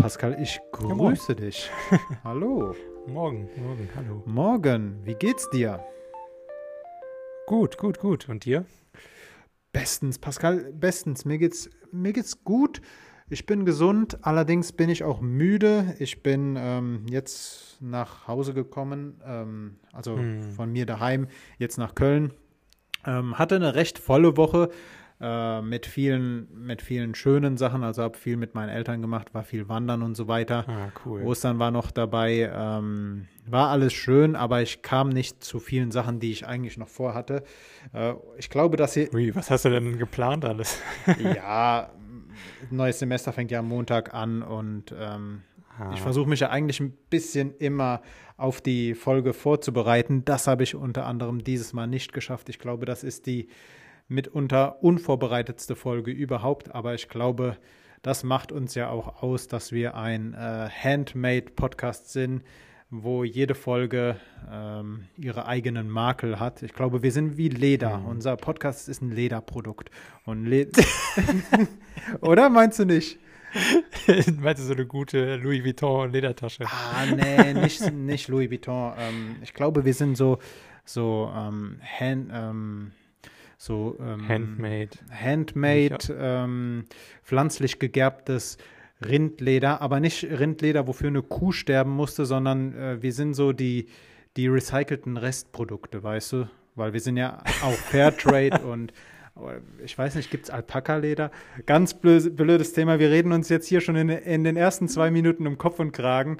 Pascal, ich grüße dich. Hallo. Morgen, morgen, hallo. Morgen, wie geht's dir? Gut, gut, gut. Und dir? Bestens, Pascal, bestens. Mir geht's, mir geht's gut. Ich bin gesund, allerdings bin ich auch müde. Ich bin ähm, jetzt nach Hause gekommen, ähm, also Hm. von mir daheim, jetzt nach Köln. Ähm, hatte eine recht volle Woche äh, mit, vielen, mit vielen schönen Sachen. Also habe viel mit meinen Eltern gemacht, war viel wandern und so weiter. Ah, cool. Ostern war noch dabei. Ähm, war alles schön, aber ich kam nicht zu vielen Sachen, die ich eigentlich noch vorhatte. Äh, ich glaube, dass hier. Ui, was hast du denn geplant alles? ja, neues Semester fängt ja am Montag an und ähm, Ah, ich versuche mich ja eigentlich ein bisschen immer auf die Folge vorzubereiten. Das habe ich unter anderem dieses Mal nicht geschafft. Ich glaube, das ist die mitunter unvorbereitetste Folge überhaupt, aber ich glaube, das macht uns ja auch aus, dass wir ein äh, Handmade-Podcast sind, wo jede Folge ähm, ihre eigenen Makel hat. Ich glaube, wir sind wie Leder. Mhm. Unser Podcast ist ein Lederprodukt. Und Le Oder meinst du nicht? Meinst du so eine gute Louis Vuitton Ledertasche? Ah, nee, nicht, nicht Louis Vuitton. Ähm, ich glaube, wir sind so, so, ähm, hand, ähm, so ähm, Handmade. Handmade, ähm, pflanzlich gegerbtes Rindleder, aber nicht Rindleder, wofür eine Kuh sterben musste, sondern äh, wir sind so die, die recycelten Restprodukte, weißt du? Weil wir sind ja auch Fairtrade und aber ich weiß nicht, gibt es Alpaka-Leder? Ganz blöd, blödes Thema. Wir reden uns jetzt hier schon in, in den ersten zwei Minuten um Kopf und Kragen.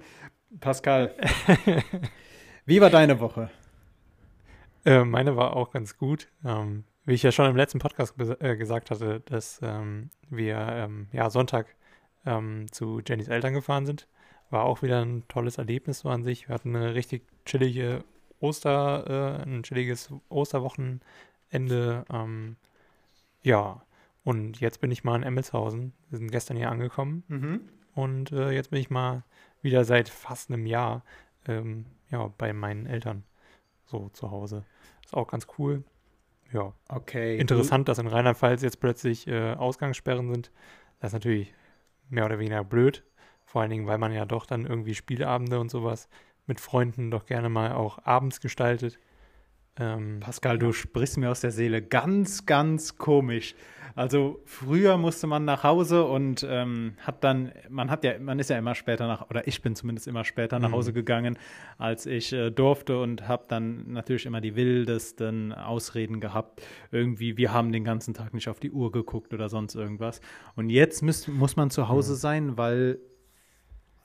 Pascal, wie war deine Woche? Äh, meine war auch ganz gut. Ähm, wie ich ja schon im letzten Podcast äh, gesagt hatte, dass ähm, wir ähm, ja Sonntag ähm, zu Jennys Eltern gefahren sind. War auch wieder ein tolles Erlebnis so an sich. Wir hatten eine richtig chillige Oster, äh, ein chilliges Osterwochenende. Ähm, ja, und jetzt bin ich mal in Emmelshausen. Wir sind gestern hier angekommen Mhm. und äh, jetzt bin ich mal wieder seit fast einem Jahr ähm, ja, bei meinen Eltern so zu Hause. Ist auch ganz cool. Ja, Okay. interessant, dass in Rheinland-Pfalz jetzt plötzlich äh, Ausgangssperren sind. Das ist natürlich mehr oder weniger blöd. Vor allen Dingen, weil man ja doch dann irgendwie Spielabende und sowas mit Freunden doch gerne mal auch abends gestaltet. Ähm, Pascal, du sprichst mir aus der Seele. Ganz, ganz komisch. Also früher musste man nach Hause und ähm, hat dann, man hat ja, man ist ja immer später nach, oder ich bin zumindest immer später nach Mhm. Hause gegangen, als ich äh, durfte und habe dann natürlich immer die wildesten Ausreden gehabt. Irgendwie, wir haben den ganzen Tag nicht auf die Uhr geguckt oder sonst irgendwas. Und jetzt müsst, muss man zu Hause Mhm. sein, weil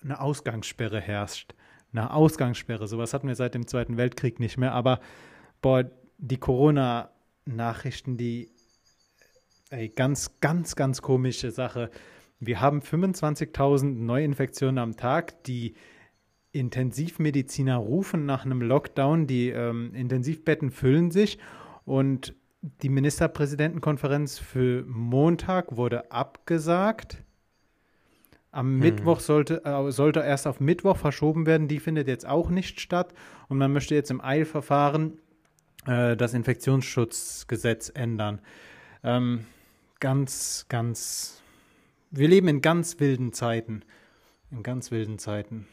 eine Ausgangssperre herrscht. Eine Ausgangssperre. Sowas hatten wir seit dem Zweiten Weltkrieg nicht mehr, aber boah, die Corona-Nachrichten, die, ey, ganz, ganz, ganz komische Sache. Wir haben 25.000 Neuinfektionen am Tag. Die Intensivmediziner rufen nach einem Lockdown. Die ähm, Intensivbetten füllen sich. Und die Ministerpräsidentenkonferenz für Montag wurde abgesagt. Am Hm. Mittwoch sollte, äh, sollte erst auf Mittwoch verschoben werden. Die findet jetzt auch nicht statt. Und man möchte jetzt im Eilverfahren äh, das Infektionsschutzgesetz ändern. Ähm, ganz, ganz. Wir leben in ganz wilden Zeiten. In ganz wilden Zeiten.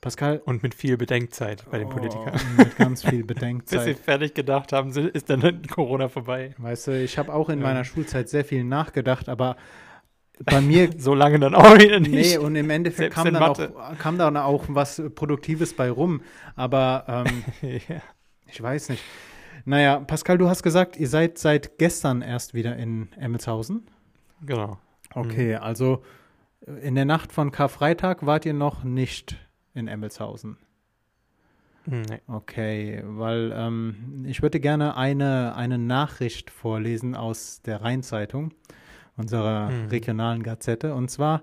Pascal. und mit viel Bedenkzeit bei den oh, Politikern. Mit ganz viel Bis sie Bedenkzeit. fertig gedacht haben, ist dann Corona vorbei. Weißt du, ich habe auch in Ja. meiner Schulzeit sehr viel nachgedacht, aber bei mir So lange dann auch wieder nicht. Nee, und im Endeffekt kam dann, auch, kam dann auch was Produktives bei rum. Aber ähm, ja. ich weiß nicht. Naja, Pascal, du hast gesagt, ihr seid seit gestern erst wieder in Emmelshausen. Genau. Okay, also äh, in der Nacht von Karfreitag wart ihr noch nicht in Emmelshausen. Nee. Okay, weil ähm, ich würde gerne eine, eine Nachricht vorlesen aus der Rheinzeitung, unserer Mhm. regionalen Gazette. Und zwar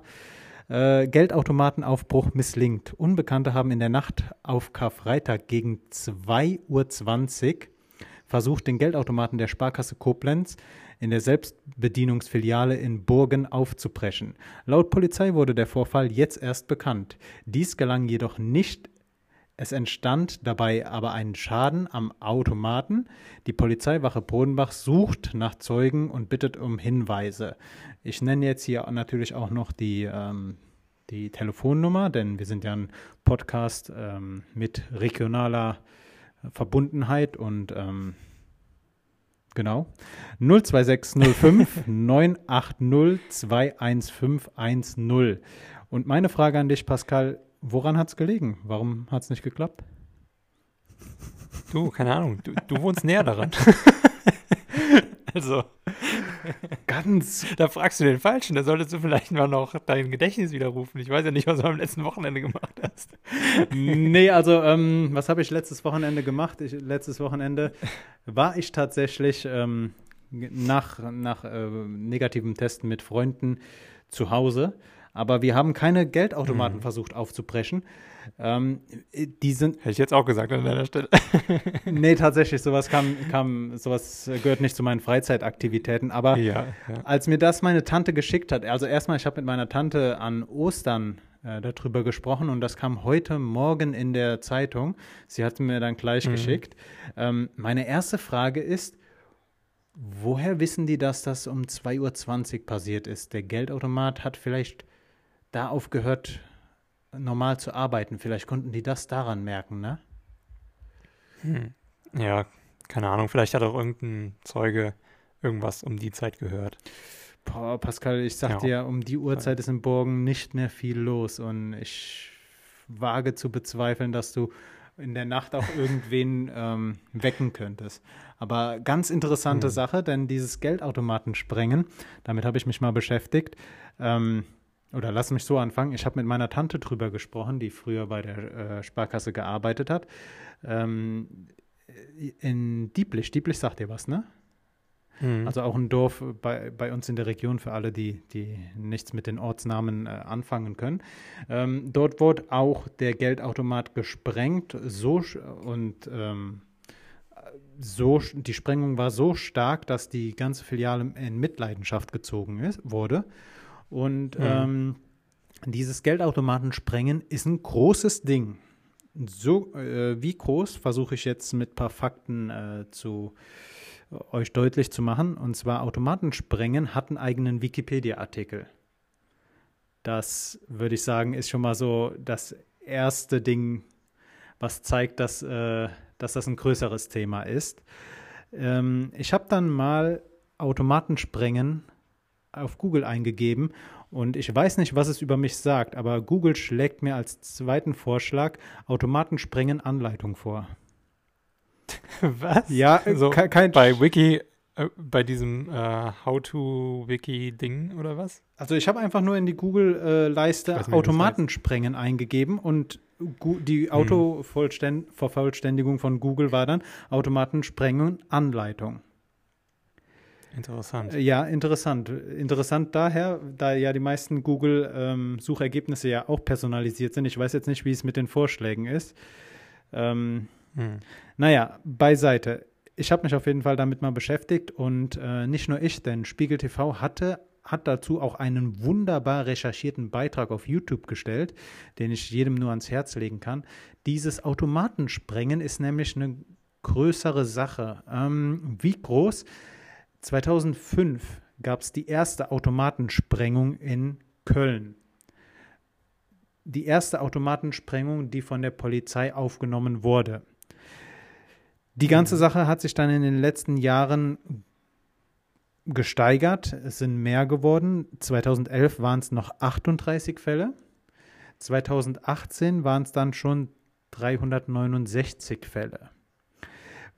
äh, Geldautomatenaufbruch misslingt. Unbekannte haben in der Nacht auf Karfreitag gegen 2.20 Uhr versucht, den Geldautomaten der Sparkasse Koblenz in der Selbstbedienungsfiliale in Burgen aufzubrechen. Laut Polizei wurde der Vorfall jetzt erst bekannt. Dies gelang jedoch nicht es entstand dabei aber ein Schaden am Automaten. Die Polizeiwache Bodenbach sucht nach Zeugen und bittet um Hinweise. Ich nenne jetzt hier natürlich auch noch die, ähm, die Telefonnummer, denn wir sind ja ein Podcast ähm, mit regionaler Verbundenheit und ähm, genau 02605 980 21510. Und meine Frage an dich, Pascal, woran hat es gelegen? Warum hat es nicht geklappt? Du, keine Ahnung, du, du wohnst näher daran. also. Ganz. Da fragst du den Falschen, da solltest du vielleicht mal noch dein Gedächtnis widerrufen. Ich weiß ja nicht, was du am letzten Wochenende gemacht hast. nee, also, ähm, was habe ich letztes Wochenende gemacht? Ich, letztes Wochenende war ich tatsächlich ähm, nach, nach äh, negativem Testen mit Freunden zu Hause aber wir haben keine Geldautomaten mhm. versucht aufzubrechen. Ähm, die sind. Hätte ich jetzt auch gesagt an deiner Stelle. nee, tatsächlich, sowas kam, kam, sowas gehört nicht zu meinen Freizeitaktivitäten. Aber ja, ja. als mir das meine Tante geschickt hat, also erstmal, ich habe mit meiner Tante an Ostern äh, darüber gesprochen und das kam heute Morgen in der Zeitung. Sie hat mir dann gleich mhm. geschickt. Ähm, meine erste Frage ist, woher wissen die, dass das um 2.20 Uhr passiert ist? Der Geldautomat hat vielleicht da aufgehört, normal zu arbeiten. Vielleicht konnten die das daran merken, ne? Hm. Ja, keine Ahnung. Vielleicht hat auch irgendein Zeuge irgendwas um die Zeit gehört. Boah, Pascal, ich sag ja. dir, um die Uhrzeit ist im Borgen nicht mehr viel los und ich wage zu bezweifeln, dass du in der Nacht auch irgendwen ähm, wecken könntest. Aber ganz interessante hm. Sache, denn dieses Geldautomaten sprengen, damit habe ich mich mal beschäftigt. Ähm, oder lass mich so anfangen. Ich habe mit meiner Tante drüber gesprochen, die früher bei der äh, Sparkasse gearbeitet hat. Ähm, in Dieblich, Dieblich sagt dir was, ne? Mhm. Also auch ein Dorf bei, bei uns in der Region für alle, die, die nichts mit den Ortsnamen äh, anfangen können. Ähm, dort wurde auch der Geldautomat gesprengt so und ähm, so, die Sprengung war so stark, dass die ganze Filiale in Mitleidenschaft gezogen ist, wurde. Und mhm. ähm, dieses Geldautomaten-Sprengen ist ein großes Ding. So äh, wie groß versuche ich jetzt mit ein paar Fakten äh, zu äh, euch deutlich zu machen. Und zwar Automatensprengen hat einen eigenen Wikipedia-Artikel. Das würde ich sagen, ist schon mal so das erste Ding, was zeigt, dass, äh, dass das ein größeres Thema ist. Ähm, ich habe dann mal Automatensprengen auf Google eingegeben und ich weiß nicht, was es über mich sagt, aber Google schlägt mir als zweiten Vorschlag Automatensprengen Anleitung vor. was? Ja, so kein bei Wiki äh, bei diesem äh, How-to-Wiki-Ding oder was? Also ich habe einfach nur in die Google-Leiste äh, Automatensprengen eingegeben und die hm. Autovervollständigung von Google war dann Automatensprengen Anleitung. Interessant. Ja, interessant. Interessant daher, da ja die meisten Google-Suchergebnisse ähm, ja auch personalisiert sind. Ich weiß jetzt nicht, wie es mit den Vorschlägen ist. Ähm, hm. Naja, beiseite. Ich habe mich auf jeden Fall damit mal beschäftigt und äh, nicht nur ich, denn Spiegel TV hatte hat dazu auch einen wunderbar recherchierten Beitrag auf YouTube gestellt, den ich jedem nur ans Herz legen kann. Dieses Automatensprengen ist nämlich eine größere Sache. Ähm, wie groß? 2005 gab es die erste Automatensprengung in Köln. Die erste Automatensprengung, die von der Polizei aufgenommen wurde. Die ganze. Sache hat sich dann in den letzten Jahren gesteigert. Es sind mehr geworden. 2011 waren es noch 38 Fälle. 2018 waren es dann schon 369 Fälle.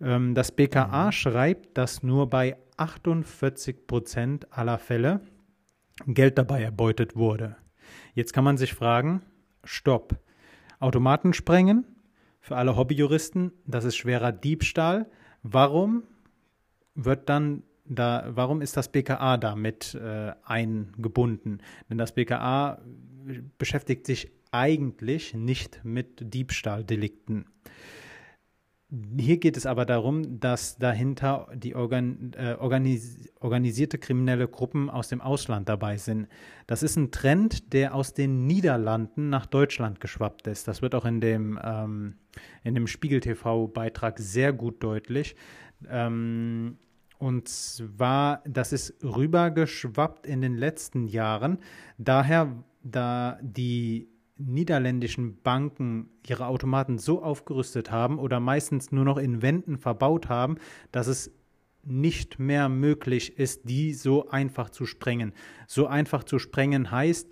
Ähm, das BKA mhm. schreibt, dass nur bei 48 Prozent aller Fälle Geld dabei erbeutet wurde. Jetzt kann man sich fragen, stopp. Automaten sprengen, für alle Hobbyjuristen, das ist schwerer Diebstahl. Warum wird dann da, warum ist das BKA damit äh, eingebunden? Denn das BKA beschäftigt sich eigentlich nicht mit Diebstahldelikten. Hier geht es aber darum, dass dahinter die organ, äh, organis organisierte kriminelle Gruppen aus dem Ausland dabei sind. Das ist ein Trend, der aus den Niederlanden nach Deutschland geschwappt ist. Das wird auch in dem, ähm, dem Spiegel TV-Beitrag sehr gut deutlich. Ähm, und zwar, das ist rübergeschwappt in den letzten Jahren. Daher da die niederländischen Banken ihre Automaten so aufgerüstet haben oder meistens nur noch in Wänden verbaut haben, dass es nicht mehr möglich ist, die so einfach zu sprengen. So einfach zu sprengen heißt,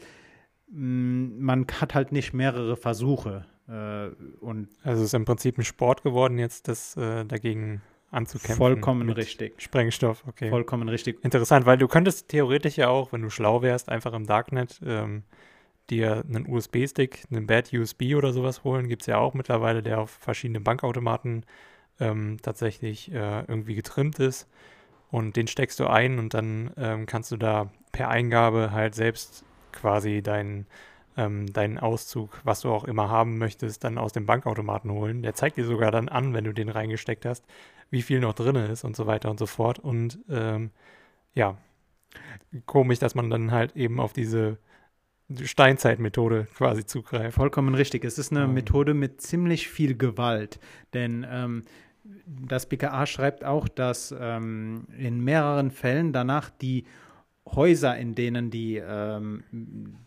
mm, man hat halt nicht mehrere Versuche. Äh, und also es ist im Prinzip ein Sport geworden, jetzt das äh, dagegen anzukämpfen. Vollkommen richtig. Sprengstoff, okay. Vollkommen richtig. Interessant, weil du könntest theoretisch ja auch, wenn du schlau wärst, einfach im Darknet ähm, dir einen USB-Stick, einen Bad USB oder sowas holen. Gibt es ja auch mittlerweile, der auf verschiedenen Bankautomaten ähm, tatsächlich äh, irgendwie getrimmt ist. Und den steckst du ein und dann ähm, kannst du da per Eingabe halt selbst quasi deinen ähm, deinen Auszug, was du auch immer haben möchtest, dann aus dem Bankautomaten holen. Der zeigt dir sogar dann an, wenn du den reingesteckt hast, wie viel noch drin ist und so weiter und so fort. Und ähm, ja, komisch, dass man dann halt eben auf diese Steinzeitmethode quasi zugreift. Vollkommen richtig. Es ist eine ähm. Methode mit ziemlich viel Gewalt. Denn ähm, das BKA schreibt auch, dass ähm, in mehreren Fällen danach die Häuser, in denen die, ähm,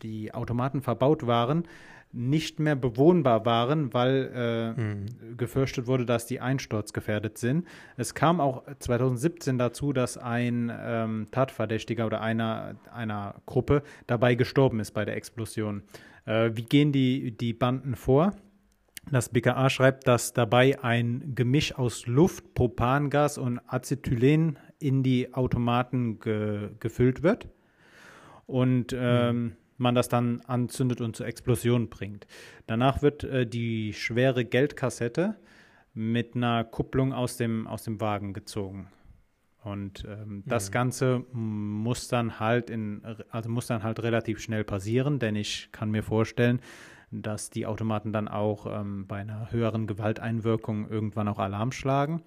die Automaten verbaut waren, nicht mehr bewohnbar waren, weil äh, mhm. gefürchtet wurde, dass die einsturzgefährdet sind. Es kam auch 2017 dazu, dass ein ähm, Tatverdächtiger oder einer, einer Gruppe dabei gestorben ist bei der Explosion. Äh, wie gehen die, die Banden vor? Das BKA schreibt, dass dabei ein Gemisch aus Luft, Propangas und Acetylen in die Automaten ge gefüllt wird. Und ähm, mhm man das dann anzündet und zur Explosion bringt. Danach wird äh, die schwere Geldkassette mit einer Kupplung aus dem, aus dem Wagen gezogen. Und ähm, das mhm. Ganze muss dann halt in, also muss dann halt relativ schnell passieren, denn ich kann mir vorstellen, dass die Automaten dann auch ähm, bei einer höheren Gewalteinwirkung irgendwann auch Alarm schlagen.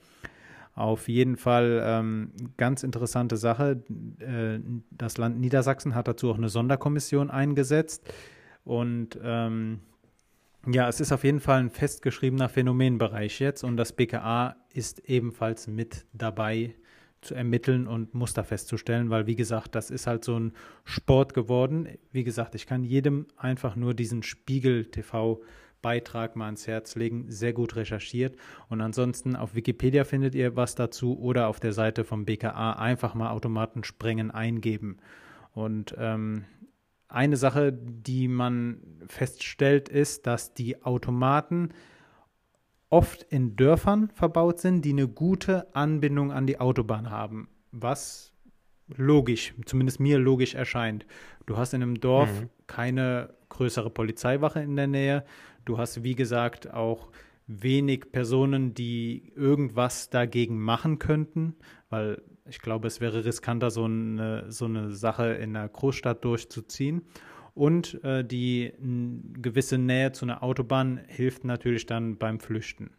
Auf jeden Fall ähm, ganz interessante Sache. Äh, das Land Niedersachsen hat dazu auch eine Sonderkommission eingesetzt. Und ähm, ja, es ist auf jeden Fall ein festgeschriebener Phänomenbereich jetzt und das BKA ist ebenfalls mit dabei zu ermitteln und Muster festzustellen, weil wie gesagt, das ist halt so ein Sport geworden. Wie gesagt, ich kann jedem einfach nur diesen Spiegel TV Beitrag mal ans Herz legen. Sehr gut recherchiert. Und ansonsten auf Wikipedia findet ihr was dazu oder auf der Seite vom BKA einfach mal Automaten sprengen eingeben. Und ähm, eine Sache, die man feststellt, ist, dass die Automaten oft in Dörfern verbaut sind, die eine gute Anbindung an die Autobahn haben. Was logisch, zumindest mir logisch erscheint. Du hast in einem Dorf mhm. keine größere Polizeiwache in der Nähe. Du hast, wie gesagt, auch wenig Personen, die irgendwas dagegen machen könnten, weil ich glaube, es wäre riskanter, so eine, so eine Sache in einer Großstadt durchzuziehen. Und äh, die gewisse Nähe zu einer Autobahn hilft natürlich dann beim Flüchten.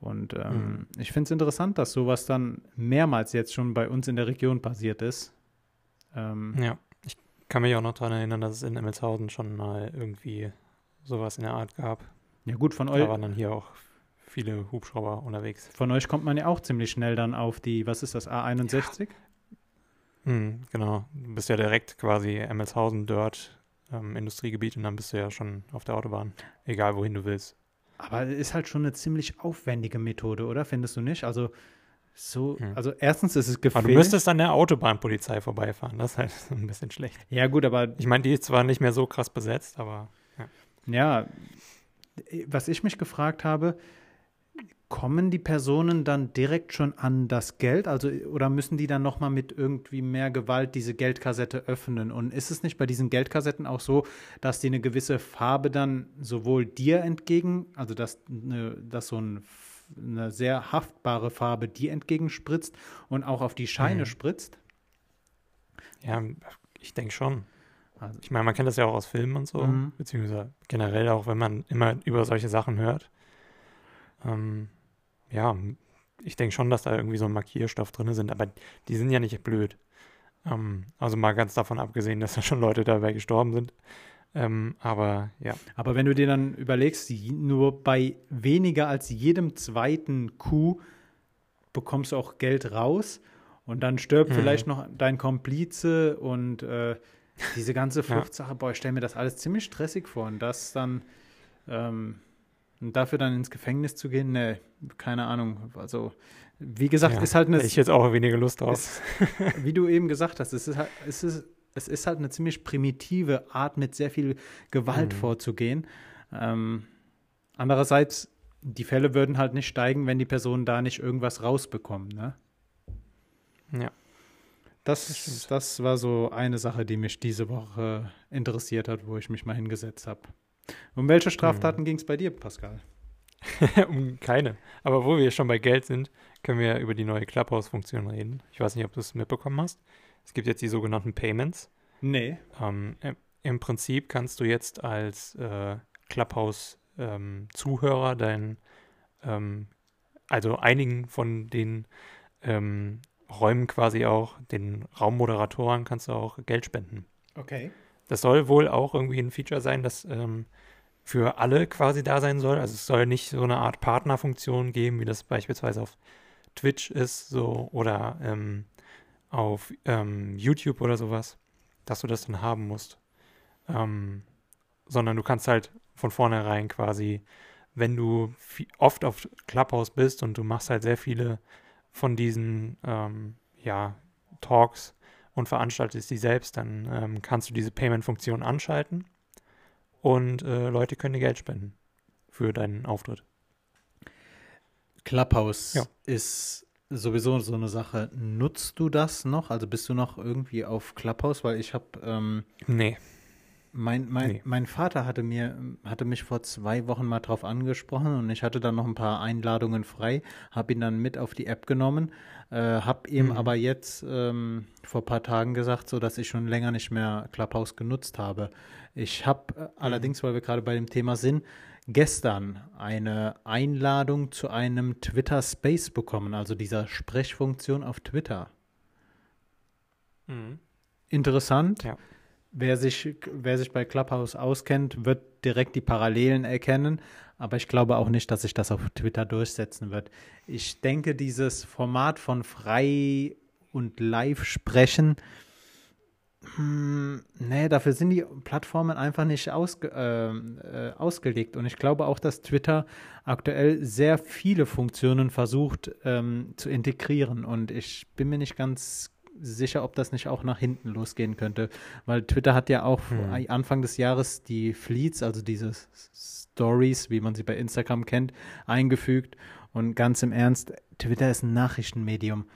Und ähm, mhm. ich finde es interessant, dass sowas dann mehrmals jetzt schon bei uns in der Region passiert ist. Ähm, ja, ich kann mich auch noch daran erinnern, dass es in Emmelshausen schon mal irgendwie sowas in der Art gab. Ja, gut, von euch. Da waren dann hier auch viele Hubschrauber unterwegs. Von euch kommt man ja auch ziemlich schnell dann auf die, was ist das, A61? Ja. Hm, genau. Du bist ja direkt quasi Emmelshausen, Dirt, ähm, Industriegebiet und dann bist du ja schon auf der Autobahn. Egal wohin du willst. Aber ist halt schon eine ziemlich aufwendige Methode, oder? Findest du nicht? Also so, hm. also erstens ist es gefährlich. Aber du müsstest an der Autobahnpolizei vorbeifahren. Das ist halt ein bisschen schlecht. Ja, gut, aber. Ich meine, die ist zwar nicht mehr so krass besetzt, aber. Ja, was ich mich gefragt habe, kommen die Personen dann direkt schon an das Geld? Also, oder müssen die dann nochmal mit irgendwie mehr Gewalt diese Geldkassette öffnen? Und ist es nicht bei diesen Geldkassetten auch so, dass die eine gewisse Farbe dann sowohl dir entgegen, also dass, eine, dass so ein, eine sehr haftbare Farbe dir entgegenspritzt und auch auf die Scheine mhm. spritzt? Ja, ich denke schon. Also ich meine, man kennt das ja auch aus Filmen und so, mhm. beziehungsweise generell auch, wenn man immer über solche Sachen hört. Ähm, ja, ich denke schon, dass da irgendwie so ein Markierstoff drin sind, aber die sind ja nicht blöd. Ähm, also mal ganz davon abgesehen, dass da schon Leute dabei gestorben sind. Ähm, aber ja. Aber wenn du dir dann überlegst, nur bei weniger als jedem zweiten Coup bekommst du auch Geld raus und dann stirbt mhm. vielleicht noch dein Komplize und äh, diese ganze Fluchtsache, boah, ich stelle mir das alles ziemlich stressig vor und das dann ähm, dafür dann ins Gefängnis zu gehen, ne, keine Ahnung. Also, wie gesagt, Ja, ist halt eine, ich jetzt auch weniger Lust drauf. ist, wie du eben gesagt hast, es ist halt, es ist, es ist halt eine ziemlich primitive Art, mit sehr viel Gewalt Mhm. vorzugehen. Ähm, andererseits, die Fälle würden halt nicht steigen, wenn die Personen da nicht irgendwas rausbekommen, ne? Ja. Das, Das das war so eine Sache, die mich diese Woche interessiert hat, wo ich mich mal hingesetzt habe. Um welche Straftaten ging es bei dir, Pascal? um keine. Aber wo wir schon bei Geld sind, können wir über die neue Clubhouse-Funktion reden. Ich weiß nicht, ob du es mitbekommen hast. Es gibt jetzt die sogenannten Payments. Nee. Ähm, im, Prinzip kannst du jetzt als äh, Clubhouse-Zuhörer dein, ähm, also einigen von den ähm, Räumen quasi auch, den Raummoderatoren kannst du auch Geld spenden. Okay. Das soll wohl auch irgendwie ein Feature sein, das ähm, für alle quasi da sein soll. Also es soll nicht so eine Art Partnerfunktion geben, wie das beispielsweise auf Twitch ist, so oder ähm, auf ähm, YouTube oder sowas, dass du das dann haben musst. Ähm, sondern du kannst halt von vornherein quasi, wenn du oft auf Clubhouse bist und du machst halt sehr viele von diesen ähm, ja, Talks und veranstaltest die selbst, dann ähm, kannst du diese Payment-Funktion anschalten und äh, Leute können dir Geld spenden für deinen Auftritt. Clubhouse Ja. ist sowieso so eine Sache. Nutzt du das noch? Also bist du noch irgendwie auf Clubhouse? Weil ich habe, ähm, Nee. Mein, mein, Nee. mein Vater hatte mir, hatte mich vor zwei Wochen mal drauf angesprochen und ich hatte dann noch ein paar Einladungen frei, habe ihn dann mit auf die App genommen, äh, habe ihm Mhm. aber jetzt ähm, vor ein paar Tagen gesagt, so dass ich schon länger nicht mehr Clubhouse genutzt habe. Ich habe äh, allerdings, weil wir gerade bei dem Thema sind, gestern eine Einladung zu einem Twitter Space bekommen, also dieser Sprechfunktion auf Twitter. Interessant. Ja. Wer sich, wer sich bei Clubhouse auskennt, wird direkt die Parallelen erkennen. Aber ich glaube auch nicht, dass sich das auf Twitter durchsetzen wird. Ich denke, dieses Format von frei und live sprechen, hm, nee, dafür sind die Plattformen einfach nicht ausge, ähm, äh, ausgelegt. Und ich glaube auch, dass Twitter aktuell sehr viele Funktionen versucht ähm, zu integrieren. Und ich bin mir nicht ganz sicher, ob das nicht auch nach hinten losgehen könnte. Weil Twitter hat ja auch Hm. Anfang des Jahres die Fleets, also diese Stories, wie man sie bei Instagram kennt, eingefügt. Und ganz im Ernst, Twitter ist ein Nachrichtenmedium.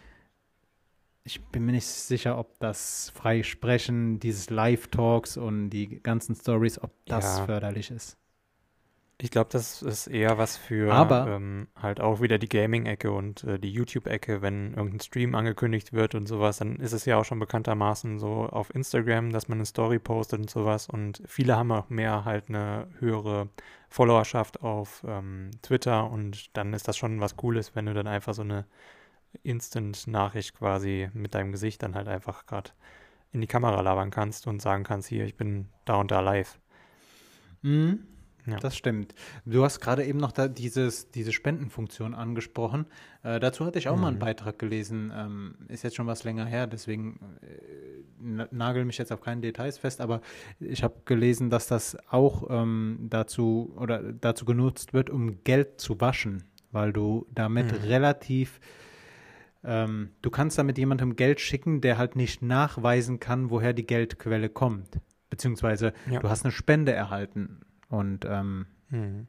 Ich bin mir nicht sicher, ob das Freisprechen, dieses Live-Talks und die ganzen Stories, ob das Ja. förderlich ist. Ich glaube, das ist eher was für Aber- ähm, halt auch wieder die Gaming-Ecke und äh, die YouTube-Ecke, wenn irgendein Stream angekündigt wird und sowas, dann ist es ja auch schon bekanntermaßen so auf Instagram, dass man eine Story postet und sowas und viele haben auch mehr halt eine höhere Followerschaft auf ähm, Twitter und dann ist das schon was Cooles, wenn du dann einfach so eine Instant-Nachricht quasi mit deinem Gesicht dann halt einfach gerade in die Kamera labern kannst und sagen kannst, hier, ich bin da und da live. Mhm. Ja. Das stimmt. Du hast gerade eben noch da dieses, diese Spendenfunktion angesprochen. Äh, dazu hatte ich auch mal einen Mhm. Beitrag gelesen. Ähm, ist jetzt schon was länger her, deswegen äh, na- nagel mich jetzt auf keine Details fest, aber ich habe gelesen, dass das auch ähm, dazu oder dazu genutzt wird, um Geld zu waschen, weil du damit Mhm. relativ ähm, du kannst damit jemandem Geld schicken, der halt nicht nachweisen kann, woher die Geldquelle kommt. Beziehungsweise Ja. du hast eine Spende erhalten. Und ähm, Mhm.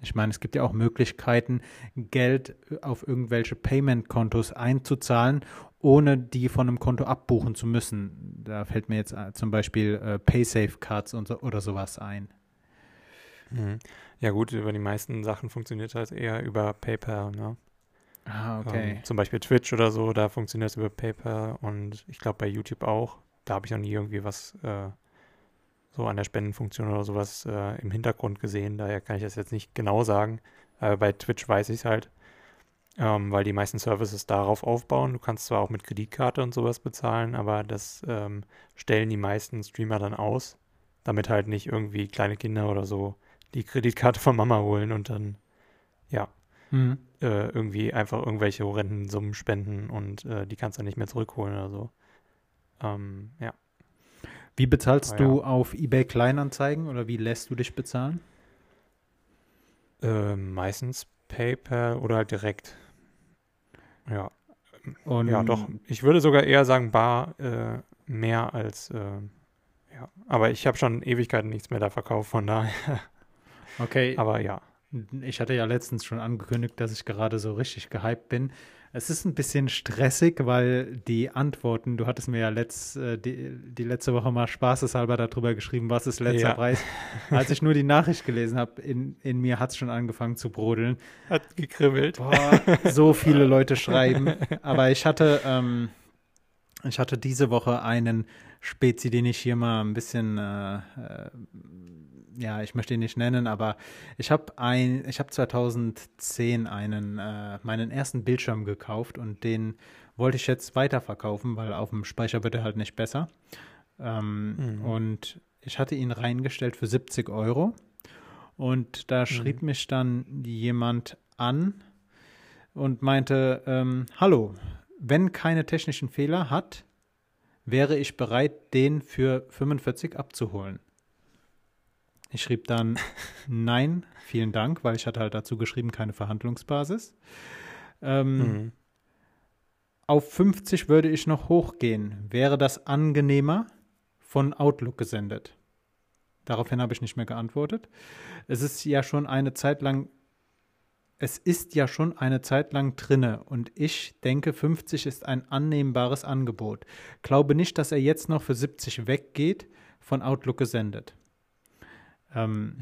ich meine, es gibt ja auch Möglichkeiten, Geld auf irgendwelche Payment-Kontos einzuzahlen, ohne die von einem Konto abbuchen zu müssen. Da fällt mir jetzt äh, zum Beispiel äh, Paysafe-Cards so, oder sowas ein. Mhm. Ja gut, über die meisten Sachen funktioniert halt eher über PayPal, ne? Ah, okay. Ähm, zum Beispiel Twitch oder so, da funktioniert es über PayPal und ich glaube bei YouTube auch. Da habe ich noch nie irgendwie was äh, so an der Spendenfunktion oder sowas äh, im Hintergrund gesehen. Daher kann ich das jetzt nicht genau sagen. Aber bei Twitch weiß ich es halt, ähm, weil die meisten Services darauf aufbauen. Du kannst zwar auch mit Kreditkarte und sowas bezahlen, aber das ähm, stellen die meisten Streamer dann aus, damit halt nicht irgendwie kleine Kinder oder so die Kreditkarte von Mama holen und dann ja Mhm. äh, irgendwie einfach irgendwelche horrenden Summen spenden und äh, die kannst du nicht mehr zurückholen oder so. Ähm, ja. Wie bezahlst Ah, du ja. auf eBay Kleinanzeigen oder wie lässt du dich bezahlen? Äh, meistens PayPal oder halt direkt. Ja, Und ja, doch. Ich würde sogar eher sagen, bar äh, mehr als. Äh, ja, aber ich habe schon Ewigkeiten nichts mehr da verkauft, von daher. Okay, Aber ja. ich hatte ja letztens schon angekündigt, dass ich gerade so richtig gehypt bin. Es ist ein bisschen stressig, weil die Antworten, du hattest mir ja letzt, äh, die, die letzte Woche mal spaßeshalber darüber geschrieben, was ist letzter Ja. Preis. Als ich nur die Nachricht gelesen habe, in, in mir hat es schon angefangen zu brodeln. Hat gekribbelt. Boah, so viele Leute schreiben. Aber ich hatte, ähm, ich hatte diese Woche einen Spezi, den ich hier mal ein bisschen, äh, äh, ja, ich möchte ihn nicht nennen, aber ich habe ein, ich habe 2010 einen, äh, meinen ersten Bildschirm gekauft und den wollte ich jetzt weiterverkaufen, weil auf dem Speicher wird er halt nicht besser. Ähm, Mhm. Und ich hatte ihn reingestellt für 70 Euro. Und da schrieb mich dann jemand an und meinte, ähm, hallo, wenn keine technischen Fehler hat, wäre ich bereit, den für 45 abzuholen. Ich schrieb dann, nein, vielen Dank, weil ich hatte halt dazu geschrieben, keine Verhandlungsbasis. Ähm, Mhm. Auf 50 würde ich noch hochgehen. Wäre das angenehmer? Von Outlook gesendet. Daraufhin habe ich nicht mehr geantwortet. Es ist ja schon eine Zeit lang, es ist ja schon eine Zeit lang drinne und ich denke, 50 ist ein annehmbares Angebot. Glaube nicht, dass er jetzt noch für 70 weggeht, von Outlook gesendet. Ähm,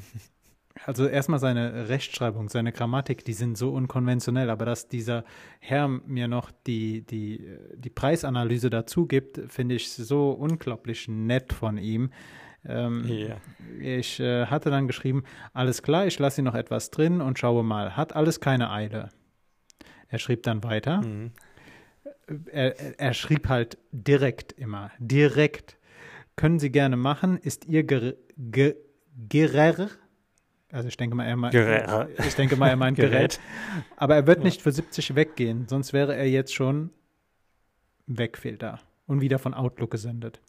also erstmal seine Rechtschreibung, seine Grammatik, die sind so unkonventionell, aber dass dieser Herr mir noch die, die, die Preisanalyse dazu gibt, finde ich so unglaublich nett von ihm. Ähm, Ja. Ich äh, hatte dann geschrieben, alles klar, ich lasse ihn noch etwas drin und schaue mal. Hat alles keine Eile. Er schrieb dann weiter. Mhm. Er, er, schrieb halt direkt immer, direkt. Können Sie gerne machen, ist Ihr Ger Ge Gerer, also ich denke mal, er meint, Gerer. ich denke mal, er meint Gerät. Aber er wird nicht für 70 weggehen, sonst wäre er jetzt schon weg, fehlt da. Und wieder von Outlook gesendet.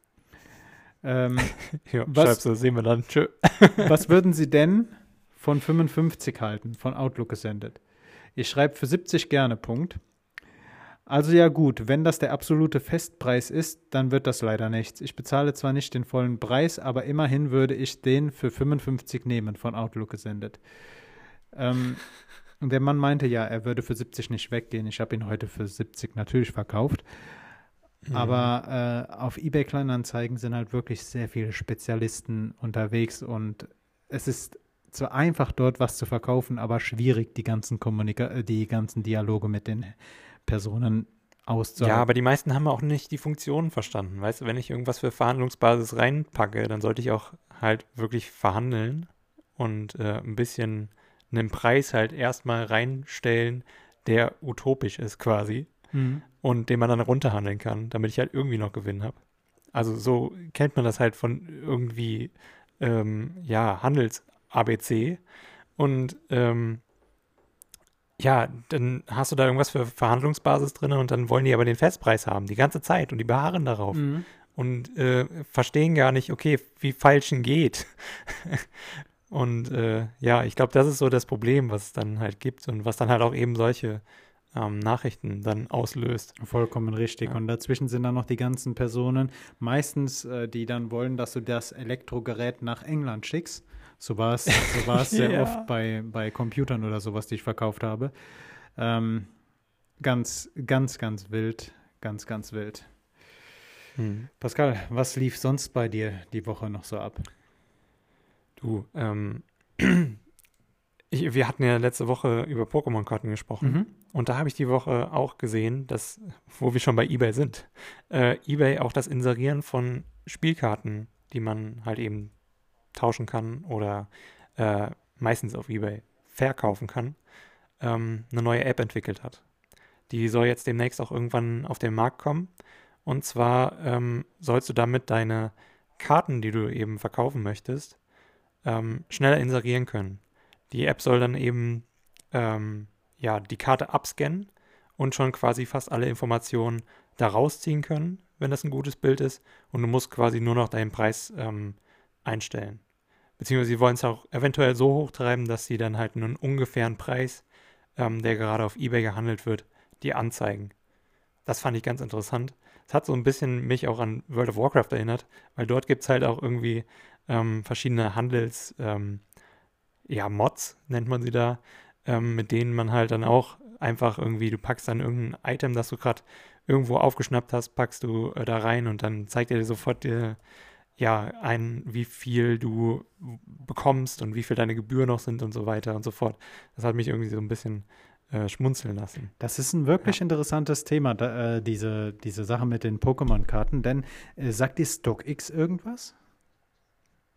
Ähm, Ja, Was- sehen wir dann. Tschö. was würden Sie denn von 55 halten, von Outlook gesendet? Ich schreibe für 70 gerne, Punkt. Also ja gut, wenn das der absolute Festpreis ist, dann wird das leider nichts. Ich bezahle zwar nicht den vollen Preis, aber immerhin würde ich den für 55 nehmen, von Outlook gesendet. Ähm, der Mann meinte ja, er würde für 70 nicht weggehen. Ich habe ihn heute für 70 natürlich verkauft. Mhm. Aber äh, auf eBay Kleinanzeigen sind halt wirklich sehr viele Spezialisten unterwegs und es ist zwar einfach dort was zu verkaufen, aber schwierig die ganzen Kommunika äh, die ganzen Dialoge mit den Personen auszuhalten. Ja, aber die meisten haben auch nicht die Funktionen verstanden. Weißt du, wenn ich irgendwas für Verhandlungsbasis reinpacke, dann sollte ich auch halt wirklich verhandeln und äh, ein bisschen einen Preis halt erstmal reinstellen, der utopisch ist quasi Mhm. und den man dann runterhandeln kann, damit ich halt irgendwie noch Gewinn habe. Also so kennt man das halt von irgendwie, ähm, ja, Handels-ABC. Und ähm, ja, dann hast du da irgendwas für Verhandlungsbasis drin und dann wollen die aber den Festpreis haben, die ganze Zeit und die beharren darauf Mhm. und äh, verstehen gar nicht, okay, wie Falschen geht. und äh, ja, ich glaube, das ist so das Problem, was es dann halt gibt und was dann halt auch eben solche ähm, Nachrichten dann auslöst. Vollkommen richtig. Ja. Und dazwischen sind dann noch die ganzen Personen, meistens, äh, die dann wollen, dass du das Elektrogerät nach England schickst. So war es, so war es sehr Ja. oft bei, bei Computern oder sowas, die ich verkauft habe. Ähm, ganz, ganz, ganz wild. Ganz, ganz wild. Hm. Pascal, was lief sonst bei dir die Woche noch so ab? Du, ähm, ich, wir hatten ja letzte Woche über Pokémon-Karten gesprochen. Mhm. Und da habe ich die Woche auch gesehen, dass, wo wir schon bei eBay sind, äh, eBay auch das Inserieren von Spielkarten, die man halt eben tauschen kann oder äh, meistens auf eBay verkaufen kann, ähm, eine neue App entwickelt hat. Die soll jetzt demnächst auch irgendwann auf den Markt kommen. Und zwar ähm, sollst du damit deine Karten, die du eben verkaufen möchtest, ähm, schneller inserieren können. Die App soll dann eben ähm, ja, die Karte abscannen und schon quasi fast alle Informationen da rausziehen können, wenn das ein gutes Bild ist. Und du musst quasi nur noch deinen Preis ähm, einstellen. Beziehungsweise sie wollen es auch eventuell so hochtreiben, dass sie dann halt einen ungefähren Preis, ähm, der gerade auf Ebay gehandelt wird, dir anzeigen. Das fand ich ganz interessant. Es hat so ein bisschen mich auch an World of Warcraft erinnert, weil dort gibt es halt auch irgendwie ähm, verschiedene Handels, ähm, ja, Mods nennt man sie da, ähm, mit denen man halt dann auch einfach irgendwie, du packst dann irgendein Item, das du gerade irgendwo aufgeschnappt hast, packst du äh, da rein und dann zeigt er dir sofort dir, ja, ein, wie viel du bekommst und wie viel deine Gebühren noch sind und so weiter und so fort. Das hat mich irgendwie so ein bisschen äh, schmunzeln lassen. Das ist ein wirklich ja. interessantes Thema, da, äh, diese, diese Sache mit den Pokémon-Karten, denn äh, sagt dir StockX irgendwas?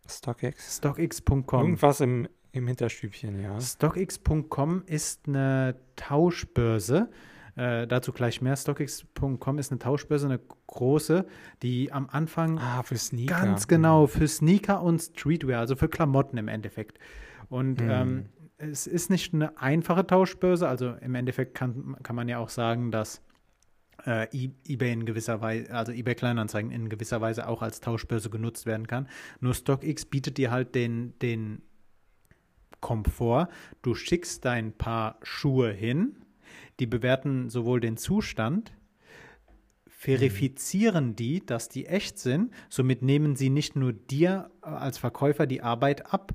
StockX? StockX.com. Irgendwas im, im Hinterstübchen, ja. StockX.com ist eine Tauschbörse. Äh, dazu gleich mehr. StockX.com ist eine Tauschbörse, eine große, die am Anfang ah, für Sneaker. ganz genau für Sneaker und Streetwear, also für Klamotten im Endeffekt. Und mhm. ähm, es ist nicht eine einfache Tauschbörse, also im Endeffekt kann, kann man ja auch sagen, dass äh, eBay in gewisser Weise, also eBay Kleinanzeigen in gewisser Weise auch als Tauschbörse genutzt werden kann. Nur StockX bietet dir halt den, den Komfort. Du schickst dein Paar Schuhe hin, die bewerten sowohl den Zustand, verifizieren die, dass die echt sind. Somit nehmen sie nicht nur dir als Verkäufer die Arbeit ab,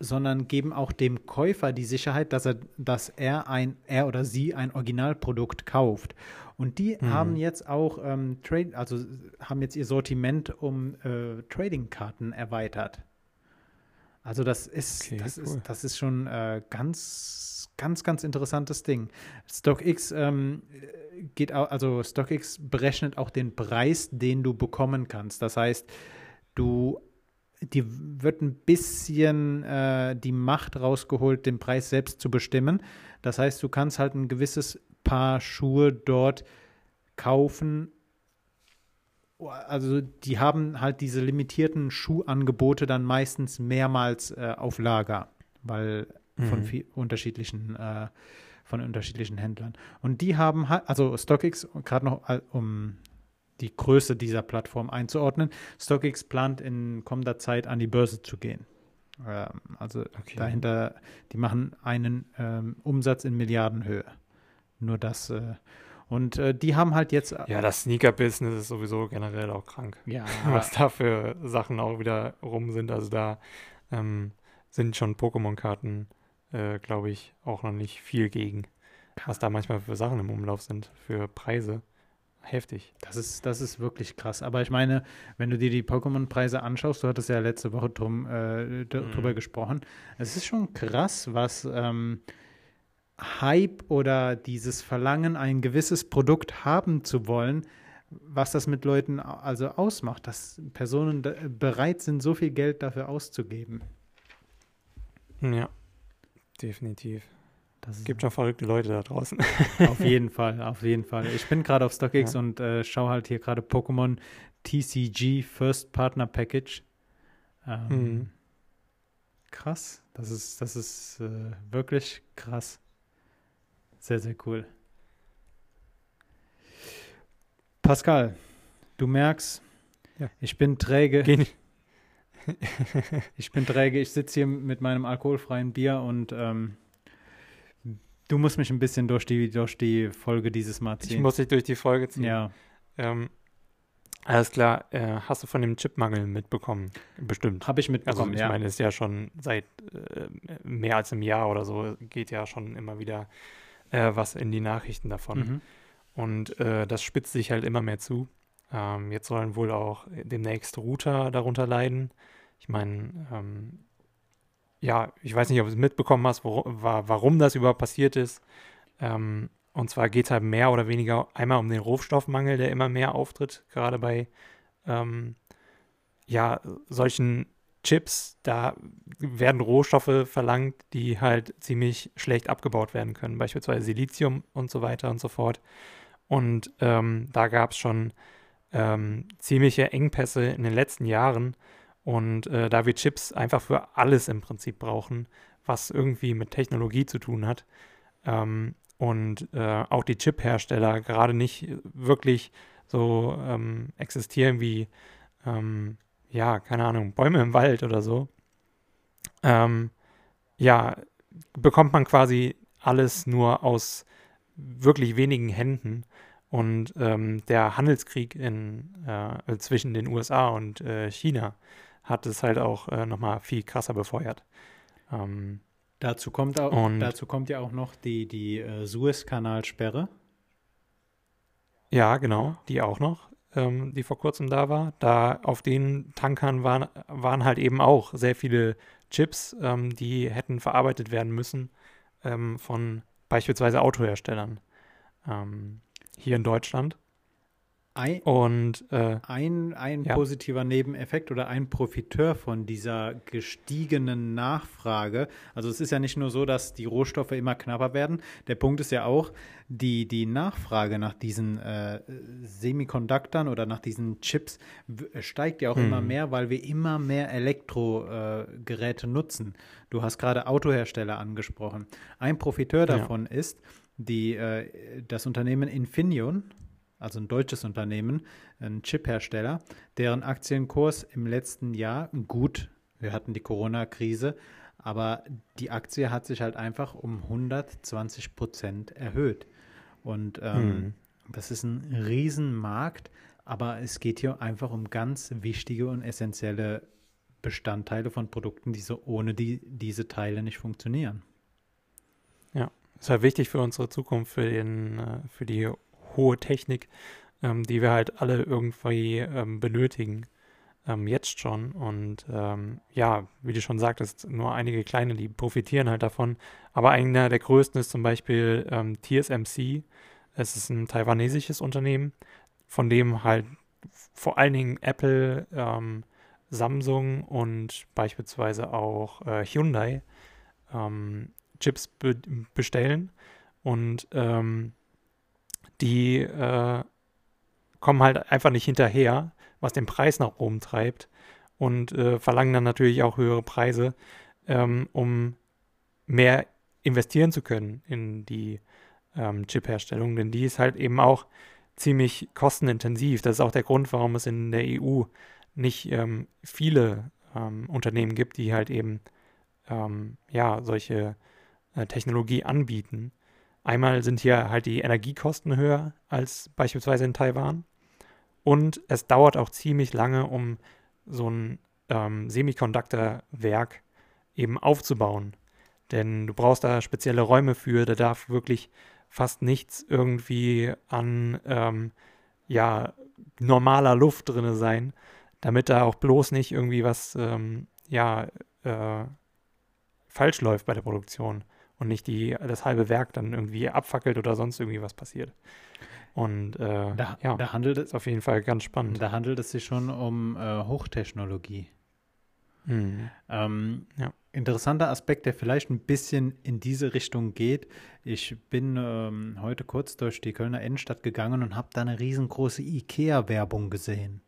sondern geben auch dem Käufer die Sicherheit, dass er, dass er ein, er oder sie ein Originalprodukt kauft. Und die mhm. haben jetzt auch ähm, Trade, also haben jetzt ihr Sortiment um äh, Trading-Karten erweitert. Also das ist, okay, das, cool. ist das ist schon äh, ganz, ganz, ganz interessantes Ding. StockX ähm, geht auch, also StockX berechnet auch den Preis, den du bekommen kannst. Das heißt, du die wird ein bisschen äh, die Macht rausgeholt, den Preis selbst zu bestimmen. Das heißt, du kannst halt ein gewisses Paar Schuhe dort kaufen also die haben halt diese limitierten Schuhangebote dann meistens mehrmals äh, auf Lager, weil von mhm. unterschiedlichen äh, von unterschiedlichen Händlern. Und die haben halt, also StockX, gerade noch äh, um die Größe dieser Plattform einzuordnen, StockX plant in kommender Zeit an die Börse zu gehen. Ähm, also okay. dahinter, die machen einen ähm, Umsatz in Milliardenhöhe. Nur das äh, und äh, die haben halt jetzt. Ja, das Sneaker-Business ist sowieso generell auch krank. Ja. Was da für Sachen auch wieder rum sind. Also da ähm, sind schon Pokémon-Karten, äh, glaube ich, auch noch nicht viel gegen. Was da manchmal für Sachen im Umlauf sind, für Preise. Heftig. Das ist, das ist wirklich krass. Aber ich meine, wenn du dir die Pokémon-Preise anschaust, du hattest ja letzte Woche drum, äh, drüber mhm. gesprochen, es ist schon krass, was. Ähm, Hype oder dieses Verlangen, ein gewisses Produkt haben zu wollen, was das mit Leuten also ausmacht, dass Personen bereit sind, so viel Geld dafür auszugeben. Ja, definitiv. Es gibt schon verrückte Leute da draußen. auf jeden Fall, auf jeden Fall. Ich bin gerade auf StockX ja. und äh, schaue halt hier gerade Pokémon TCG First Partner Package. Ähm, mhm. Krass, das ist, das ist äh, wirklich krass. Sehr, sehr cool. Pascal, du merkst, ja. ich bin träge. Geh nicht. ich bin träge. Ich sitze hier mit meinem alkoholfreien Bier und ähm, du musst mich ein bisschen durch die, durch die Folge dieses Mal ziehen. Ich muss dich durch die Folge ziehen. Ja. Ähm, alles klar. Äh, hast du von dem Chipmangel mitbekommen? Bestimmt. Habe ich mitbekommen, also, ich ja. meine, es ist ja schon seit äh, mehr als einem Jahr oder so, geht ja schon immer wieder äh, was in die Nachrichten davon. Mhm. Und äh, das spitzt sich halt immer mehr zu. Ähm, jetzt sollen wohl auch demnächst Router darunter leiden. Ich meine, ähm, ja, ich weiß nicht, ob du es mitbekommen hast, wo, war, warum das überhaupt passiert ist. Ähm, und zwar geht es halt mehr oder weniger einmal um den Rohstoffmangel, der immer mehr auftritt, gerade bei ähm, ja, solchen Chips, da werden Rohstoffe verlangt, die halt ziemlich schlecht abgebaut werden können, beispielsweise Silizium und so weiter und so fort. Und ähm, da gab es schon ähm, ziemliche Engpässe in den letzten Jahren. Und äh, da wir Chips einfach für alles im Prinzip brauchen, was irgendwie mit Technologie zu tun hat, ähm, und äh, auch die Chip-Hersteller gerade nicht wirklich so ähm, existieren wie, ähm, ja, keine Ahnung, Bäume im Wald oder so, ähm, ja, bekommt man quasi alles nur aus wirklich wenigen Händen. Und ähm, der Handelskrieg in, äh, zwischen den USA und äh, China hat es halt auch äh, nochmal viel krasser befeuert. Ähm, dazu, kommt auch, dazu kommt ja auch noch die, die äh, Suezkanalsperre. Ja, genau, die auch noch, ähm, die vor kurzem da war. Da auf den Tankern waren, waren halt eben auch sehr viele Chips, ähm, die hätten verarbeitet werden müssen ähm, von beispielsweise Autoherstellern ähm, hier in Deutschland. Ein, und äh, ein, ein ja. positiver Nebeneffekt oder ein Profiteur von dieser gestiegenen Nachfrage. Also es ist ja nicht nur so, dass die Rohstoffe immer knapper werden. Der Punkt ist ja auch, die, die Nachfrage nach diesen äh, Semiconductern oder nach diesen Chips steigt ja auch hm. immer mehr, weil wir immer mehr Elektrogeräte äh, nutzen. Du hast gerade Autohersteller angesprochen. Ein Profiteur davon ja. ist die, äh, das Unternehmen Infineon also ein deutsches Unternehmen, ein Chiphersteller, deren Aktienkurs im letzten Jahr gut, wir hatten die Corona-Krise, aber die Aktie hat sich halt einfach um 120 Prozent erhöht. Und ähm, hm. das ist ein Riesenmarkt, aber es geht hier einfach um ganz wichtige und essentielle Bestandteile von Produkten, die so ohne die, diese Teile nicht funktionieren. Ja, ist halt wichtig für unsere Zukunft, für, den, äh, für die hohe Technik, ähm, die wir halt alle irgendwie ähm, benötigen. Ähm, jetzt schon. Und ähm, ja, wie du schon sagtest, nur einige kleine, die profitieren halt davon. Aber einer der größten ist zum Beispiel ähm, TSMC. Es ist ein taiwanesisches Unternehmen, von dem halt vor allen Dingen Apple, Samsung und beispielsweise auch äh, Hyundai Chips be bestellen. Und ähm, die äh, kommen halt einfach nicht hinterher, was den Preis nach oben treibt und äh, verlangen dann natürlich auch höhere Preise, ähm, um mehr investieren zu können in die ähm, Chip-Herstellung, denn die ist halt eben auch ziemlich kostenintensiv. Das ist auch der Grund, warum es in der EU nicht ähm, viele ähm, Unternehmen gibt, die halt eben ähm, ja solche äh, Technologie anbieten. Einmal sind hier halt die Energiekosten höher als beispielsweise in Taiwan. Und es dauert auch ziemlich lange, um so ein ähm, Semiconductor-Werk eben aufzubauen. Denn du brauchst da spezielle Räume für, da darf wirklich fast nichts irgendwie an ähm, ja, normaler Luft drin sein, damit da auch bloß nicht irgendwie was ähm, ja, äh, falsch läuft bei der Produktion und nicht die, das halbe Werk dann irgendwie abfackelt oder sonst irgendwie was passiert. Und äh, da, ja, da handelt es auf jeden Fall ganz spannend. Da handelt es sich schon um äh, Hochtechnologie. Mhm. Ähm, ja. Interessanter Aspekt, der vielleicht ein bisschen in diese Richtung geht. Ich bin ähm, heute kurz durch die Kölner Innenstadt gegangen und habe da eine riesengroße IKEA-Werbung gesehen.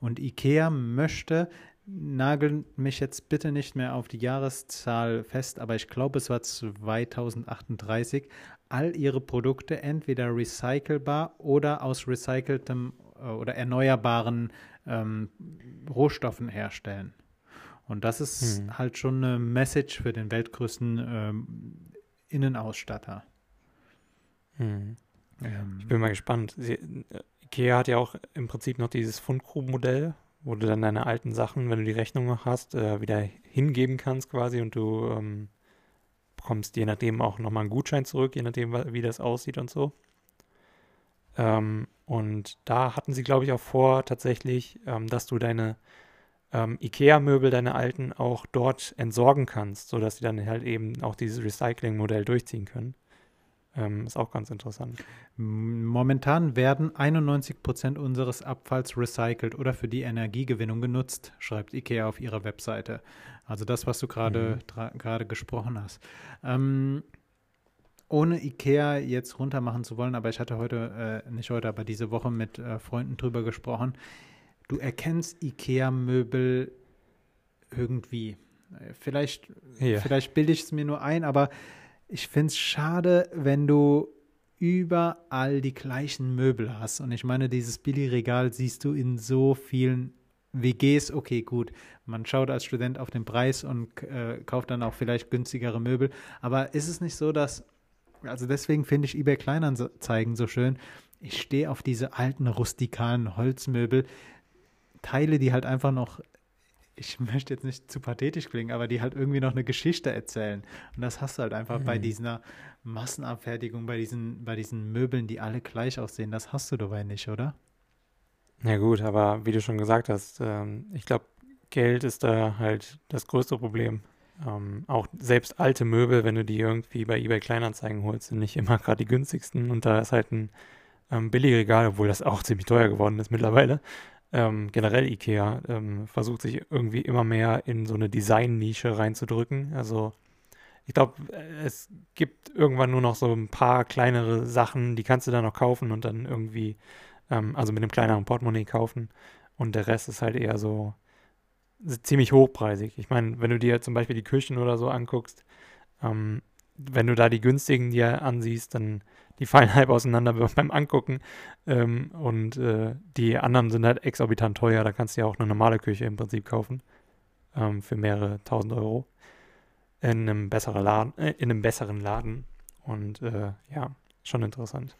Und IKEA möchte nagel mich jetzt bitte nicht mehr auf die Jahreszahl fest, aber ich glaube, es war 2038, all ihre Produkte entweder recycelbar oder aus recyceltem äh, oder erneuerbaren ähm, Rohstoffen herstellen. Und das ist hm. halt schon eine Message für den weltgrößten ähm, Innenausstatter. Hm. Ähm, ich bin mal gespannt. Sie, äh, Ikea hat ja auch im Prinzip noch dieses Fundgrubenmodell, wo du dann deine alten Sachen, wenn du die Rechnung noch hast, äh, wieder hingeben kannst quasi und du ähm, bekommst je nachdem auch nochmal einen Gutschein zurück, je nachdem, wie das aussieht und so. Ähm, und da hatten sie, glaube ich, auch vor, tatsächlich, ähm, dass du deine ähm, IKEA-Möbel, deine alten, auch dort entsorgen kannst, sodass sie dann halt eben auch dieses Recycling-Modell durchziehen können. Ähm, ist auch ganz interessant. Momentan werden 91 Prozent unseres Abfalls recycelt oder für die Energiegewinnung genutzt, schreibt IKEA auf ihrer Webseite. Also das, was du gerade mhm. gesprochen hast. Ähm, ohne IKEA jetzt runtermachen zu wollen, aber ich hatte heute, äh, nicht heute, aber diese Woche mit äh, Freunden drüber gesprochen. Du erkennst IKEA-Möbel irgendwie. Vielleicht, yeah. vielleicht bilde ich es mir nur ein, aber ich finde es schade, wenn du überall die gleichen Möbel hast. Und ich meine, dieses Billigregal siehst du in so vielen WGs. Okay, gut, man schaut als Student auf den Preis und äh, kauft dann auch vielleicht günstigere Möbel. Aber ist es nicht so, dass, also deswegen finde ich eBay Kleinanzeigen so schön. Ich stehe auf diese alten rustikalen Holzmöbel, Teile, die halt einfach noch ich möchte jetzt nicht zu pathetisch klingen, aber die halt irgendwie noch eine Geschichte erzählen. Und das hast du halt einfach mhm. bei dieser Massenabfertigung, bei diesen, bei diesen Möbeln, die alle gleich aussehen. Das hast du dabei nicht, oder? Ja gut, aber wie du schon gesagt hast, ähm, ich glaube, Geld ist da halt das größte Problem. Ähm, auch selbst alte Möbel, wenn du die irgendwie bei eBay Kleinanzeigen holst, sind nicht immer gerade die günstigsten. Und da ist halt ein ähm, Billigregal, obwohl das auch ziemlich teuer geworden ist mittlerweile, ähm, generell IKEA ähm, versucht sich irgendwie immer mehr in so eine Design-Nische reinzudrücken. Also ich glaube, es gibt irgendwann nur noch so ein paar kleinere Sachen, die kannst du dann noch kaufen und dann irgendwie, ähm, also mit einem kleineren Portemonnaie kaufen. Und der Rest ist halt eher so ziemlich hochpreisig. Ich meine, wenn du dir zum Beispiel die Küchen oder so anguckst, ähm, wenn du da die günstigen dir ansiehst, dann die fallen halb auseinander beim Angucken. Ähm, und äh, die anderen sind halt exorbitant teuer. Da kannst du ja auch eine normale Küche im Prinzip kaufen. Ähm, für mehrere tausend Euro. In einem besseren Laden. Äh, in einem besseren Laden. Und äh, ja, schon interessant.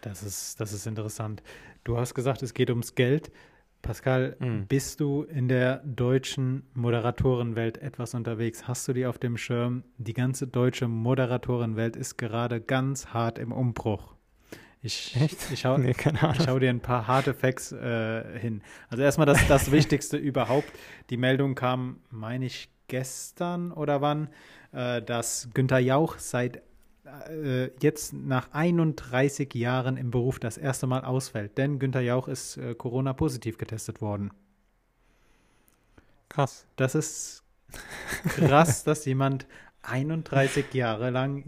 Das ist, das ist interessant. Du hast gesagt, es geht ums Geld. Pascal, mhm. bist du in der deutschen Moderatorenwelt etwas unterwegs? Hast du die auf dem Schirm? Die ganze deutsche Moderatorenwelt ist gerade ganz hart im Umbruch. Ich, Echt? ich, hau, nee, ich hau dir ein paar harte Facts äh, hin. Also erstmal das, das Wichtigste überhaupt. Die Meldung kam, meine ich, gestern oder wann, äh, dass Günther Jauch seit äh, jetzt nach 31 Jahren im Beruf das erste Mal ausfällt. Denn Günther Jauch ist äh, Corona-positiv getestet worden. Krass. Das ist krass, dass jemand 31 Jahre lang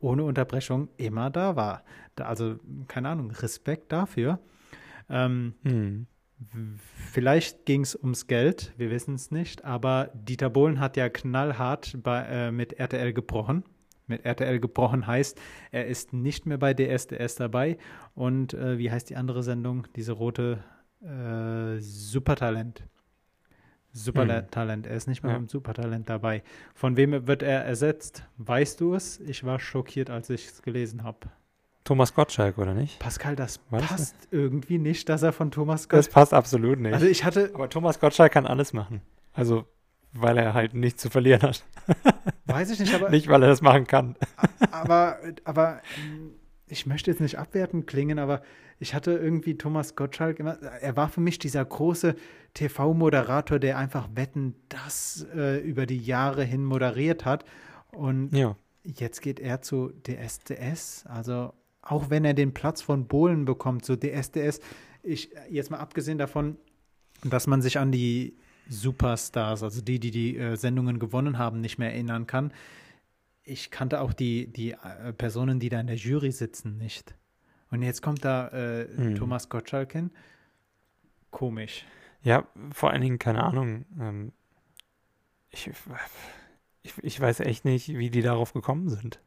ohne Unterbrechung immer da war. Da, also, keine Ahnung, Respekt dafür. Ähm, hm. Vielleicht ging es ums Geld, wir wissen es nicht, aber Dieter Bohlen hat ja knallhart bei, äh, mit RTL gebrochen mit RTL gebrochen heißt, er ist nicht mehr bei DSDS dabei. Und äh, wie heißt die andere Sendung? Diese rote äh, Supertalent. Supertalent. Er ist nicht mehr ja. beim Supertalent dabei. Von wem wird er ersetzt? Weißt du es? Ich war schockiert, als ich es gelesen habe. Thomas Gottschalk, oder nicht? Pascal, das Was? passt irgendwie nicht, dass er von Thomas Gottschalk. Das passt absolut nicht. Also ich hatte. Aber Thomas Gottschalk kann alles machen. Also weil er halt nichts zu verlieren hat. Weiß ich nicht, aber. nicht, weil er das machen kann. aber, aber ich möchte jetzt nicht abwertend klingen, aber ich hatte irgendwie Thomas Gottschalk immer, er war für mich dieser große TV-Moderator, der einfach Wetten das äh, über die Jahre hin moderiert hat. Und ja. jetzt geht er zu DSDS. Also auch wenn er den Platz von Bohlen bekommt, so DSDS, ich jetzt mal abgesehen davon, dass man sich an die Superstars, also die, die die äh, Sendungen gewonnen haben, nicht mehr erinnern kann. Ich kannte auch die, die äh, Personen, die da in der Jury sitzen, nicht. Und jetzt kommt da äh, hm. Thomas Gottschalk hin. Komisch. Ja, vor allen Dingen, keine Ahnung. Ähm, ich, ich, ich weiß echt nicht, wie die darauf gekommen sind.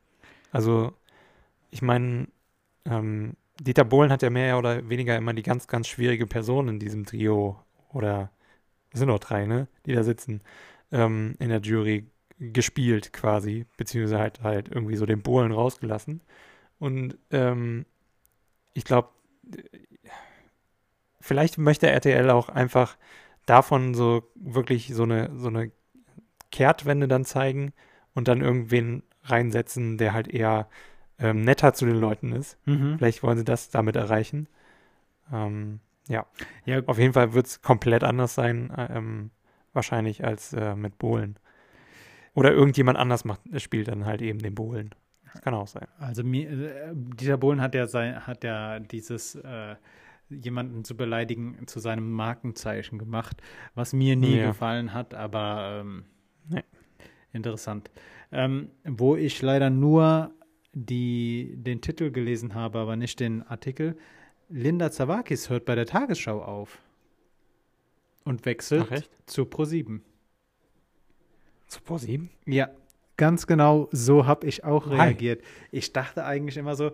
Also, ich meine, ähm, Dieter Bohlen hat ja mehr oder weniger immer die ganz, ganz schwierige Person in diesem Trio oder es sind noch drei, ne, die da sitzen, ähm, in der Jury gespielt quasi, beziehungsweise halt, halt irgendwie so den Bohlen rausgelassen. Und ähm, ich glaube, vielleicht möchte RTL auch einfach davon so wirklich so eine, so eine Kehrtwende dann zeigen und dann irgendwen reinsetzen, der halt eher ähm, netter zu den Leuten ist. Mhm. Vielleicht wollen sie das damit erreichen. Ähm, ja. ja. Auf jeden Fall wird es komplett anders sein, äh, ähm, wahrscheinlich als äh, mit Bohlen. Oder irgendjemand anders macht, spielt dann halt eben den Bohlen. Das kann auch sein. Also mir, äh, dieser Bohlen hat ja sein, hat ja dieses äh, jemanden zu beleidigen zu seinem Markenzeichen gemacht, was mir nie ja. gefallen hat, aber ähm, nee. interessant. Ähm, wo ich leider nur die, den Titel gelesen habe, aber nicht den Artikel, Linda Zawakis hört bei der Tagesschau auf und wechselt zu Pro7. Zu Pro7? Ja. ganz genau so habe ich auch reagiert. Ich dachte eigentlich immer so,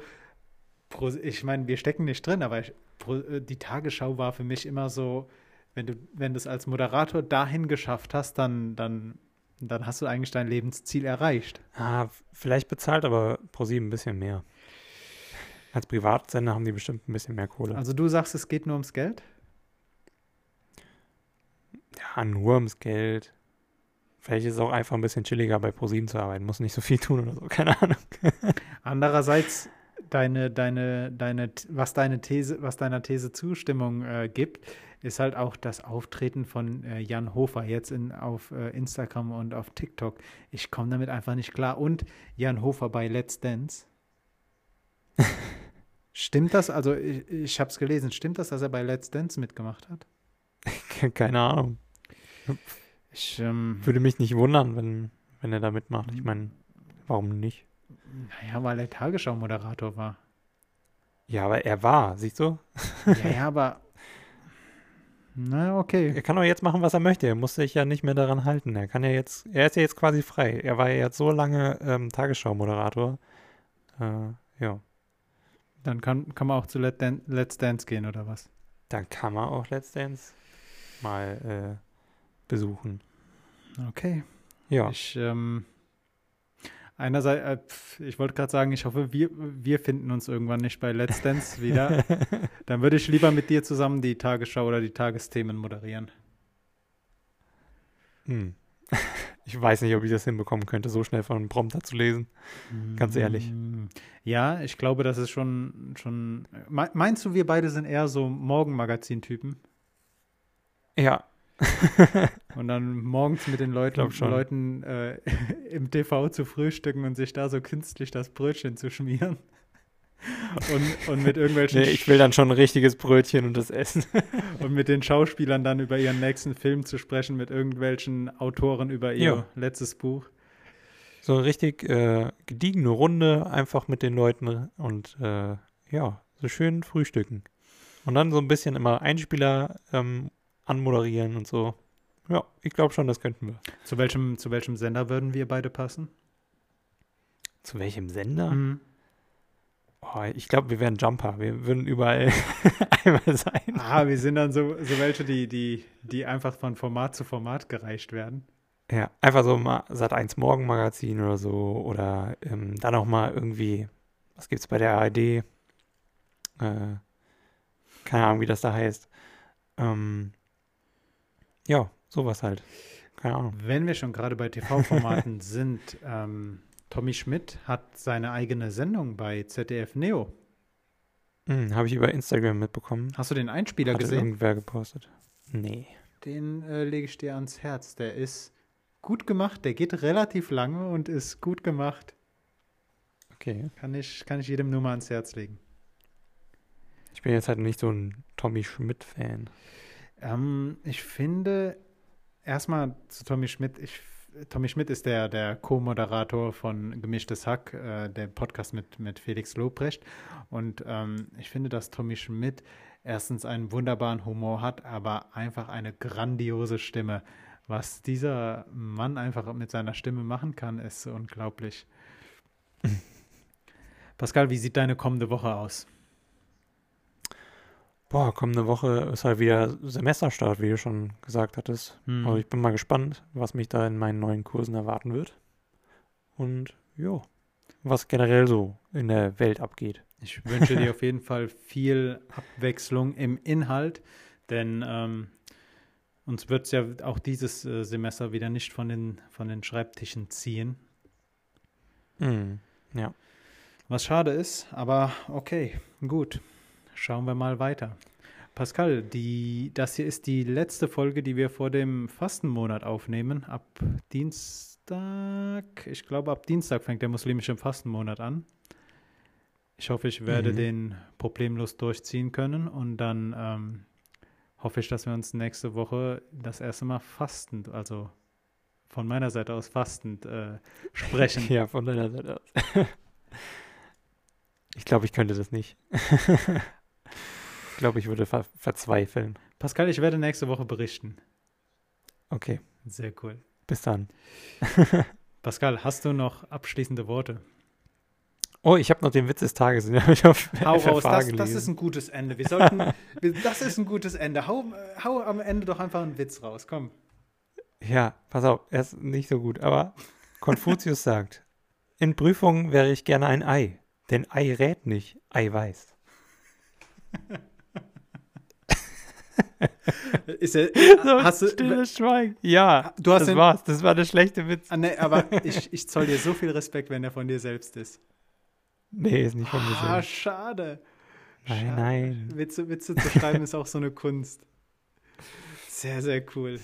ich meine, wir stecken nicht drin, aber ich, äh, die Tagesschau war für mich immer so, wenn du, wenn du es als Moderator dahin geschafft hast, dann, dann, dann hast du eigentlich dein Lebensziel erreicht. Ah, vielleicht bezahlt aber ProSieben ein bisschen mehr. Als Privatsender haben die bestimmt ein bisschen mehr Kohle. Also du sagst, es geht nur ums Geld? ja, nur ums Geld. Vielleicht ist es auch einfach ein bisschen chilliger bei ProSieben zu arbeiten. Muss nicht so viel tun oder so, keine Ahnung. Andererseits, deine, deine, deine, was deine These, was deiner These Zustimmung äh, gibt, ist halt auch das Auftreten von äh, Jan Hofer jetzt in, auf äh, Instagram und auf TikTok. Ich komme damit einfach nicht klar. Und Jan Hofer bei Let's Dance. Stimmt das? Also ich, ich habe es gelesen. Stimmt das, dass er bei Let's Dance mitgemacht hat? keine Ahnung. Ich, ähm, Würde mich nicht wundern, wenn, wenn er da mitmacht. Ich meine, warum nicht? naja, weil er Tagesschau-Moderator war. Ja, aber er war, siehst du? Ja, ja, aber na, okay. Er kann doch jetzt machen, was er möchte. Er muss sich ja nicht mehr daran halten. Er kann ja jetzt, er ist ja jetzt quasi frei. Er war ja jetzt so lange ähm, Tagesschau-Moderator. Äh, ja, Dann kann, kann man auch zu Let Dan Let's Dance gehen oder was? dann kann man auch Let's Dance mal äh, besuchen. Okay. Ja, Ich, ähm, einerseits, äh, ich wollte gerade sagen, ich hoffe, wir, wir finden uns irgendwann nicht bei Let's Dance wieder. Dann würde ich lieber mit dir zusammen die Tagesschau oder die Tagesthemen moderieren. hm. Ich weiß nicht, ob ich das hinbekommen könnte, so schnell von einem Prompter zu lesen. Ganz ehrlich. Mm, Ja, ich glaube, das ist schon, schon. Me- Meinst du, wir beide sind eher so Morgenmagazin-Typen? Ja, Und dann morgens mit den Leuten. Leuten äh, im TV zu frühstücken und sich da so künstlich das Brötchen zu schmieren. Und, und mit irgendwelchen nee, ich will dann schon ein richtiges Brötchen und das Essen. und mit den Schauspielern dann über ihren nächsten Film zu sprechen, mit irgendwelchen Autoren über ihr Ja. letztes Buch. So eine richtig äh, gediegene Runde, einfach mit den Leuten und äh, ja, so schön frühstücken. Und dann so ein bisschen immer Einspieler ähm, anmoderieren und so. Ja, ich glaube schon, das könnten wir. Zu welchem, zu welchem Sender würden wir beide passen? Zu welchem Sender? Mhm. Oh, ich glaube, wir wären Jumper. Wir würden überall einmal sein. Ah, wir sind dann so, so welche, die, die, die einfach von Format zu Format gereicht werden. Ja, einfach so mal Sat 1 Morgenmagazin oder so. Oder ähm, dann auch mal irgendwie, was gibt's bei der ARD? Äh, keine Ahnung, wie das da heißt. Ähm, ja, sowas halt. Keine Ahnung. Wenn wir schon gerade bei TV-Formaten sind, ähm, Tommy Schmidt hat seine eigene Sendung bei ZDF Neo. Hm, Habe ich über Instagram mitbekommen. Hast du den Einspieler Hatte gesehen? irgendwer gepostet. Nee. Den äh, lege ich dir ans Herz. Der ist gut gemacht, der geht relativ lange und ist gut gemacht. Okay. Kann ich, kann ich jedem nur mal ans Herz legen. Ich bin jetzt halt nicht so ein Tommy Schmidt-Fan. Ähm, ich finde, erstmal zu Tommy Schmidt, ich, Tommy Schmidt ist der, der Co-Moderator von Gemischtes Hack, äh, der Podcast mit, mit Felix Lobrecht. Und ähm, ich finde, dass Tommy Schmidt erstens einen wunderbaren Humor hat, aber einfach eine grandiose Stimme. Was dieser Mann einfach mit seiner Stimme machen kann, ist unglaublich. Pascal, wie sieht deine kommende Woche aus? Boah, kommende Woche ist halt wieder Semesterstart, wie du schon gesagt hattest. Hm. Also ich bin mal gespannt, was mich da in meinen neuen Kursen erwarten wird. Und ja, was generell so in der Welt abgeht. Ich wünsche dir auf jeden Fall viel Abwechslung im Inhalt, denn ähm, uns wird es ja auch dieses äh, Semester wieder nicht von den, von den Schreibtischen ziehen. Hm, ja. Was schade ist, aber okay, gut. Schauen wir mal weiter. Pascal, die, das hier ist die letzte Folge, die wir vor dem Fastenmonat aufnehmen. Ab Dienstag, ich glaube, ab Dienstag fängt der muslimische Fastenmonat an. Ich hoffe, ich werde Mhm. den problemlos durchziehen können und dann ähm, hoffe ich, dass wir uns nächste Woche das erste Mal fastend, also von meiner Seite aus fastend äh, sprechen. Ja, von deiner Seite aus. Ich glaube, ich könnte das nicht. Ich glaube, ich würde ver verzweifeln. Pascal, ich werde nächste Woche berichten. Okay, Sehr cool. bis dann. Pascal, hast du noch abschließende Worte? Oh, ich habe noch den Witz des Tages. Den ich auf Hau raus, das, das ist ein gutes Ende. Wir sollten, das ist ein gutes Ende. Hau, hau am Ende doch einfach einen Witz raus, komm. Ja, pass auf, er ist nicht so gut. Aber Konfuzius sagt, in Prüfungen wäre ich gerne ein Ei, denn Ei rät nicht, Ei weiß. Ist er, So, hast du, stilles Schweigen. Ja, Du hast das den- war's. Das war der schlechte Witz. Ah, nee, aber ich, ich zoll dir so viel Respekt, wenn er von dir selbst ist. Nee, ist nicht von mir Ah, selbst. schade. Nein, schade. nein. Witze, Witze zu schreiben ist auch so eine Kunst. Sehr, sehr cool.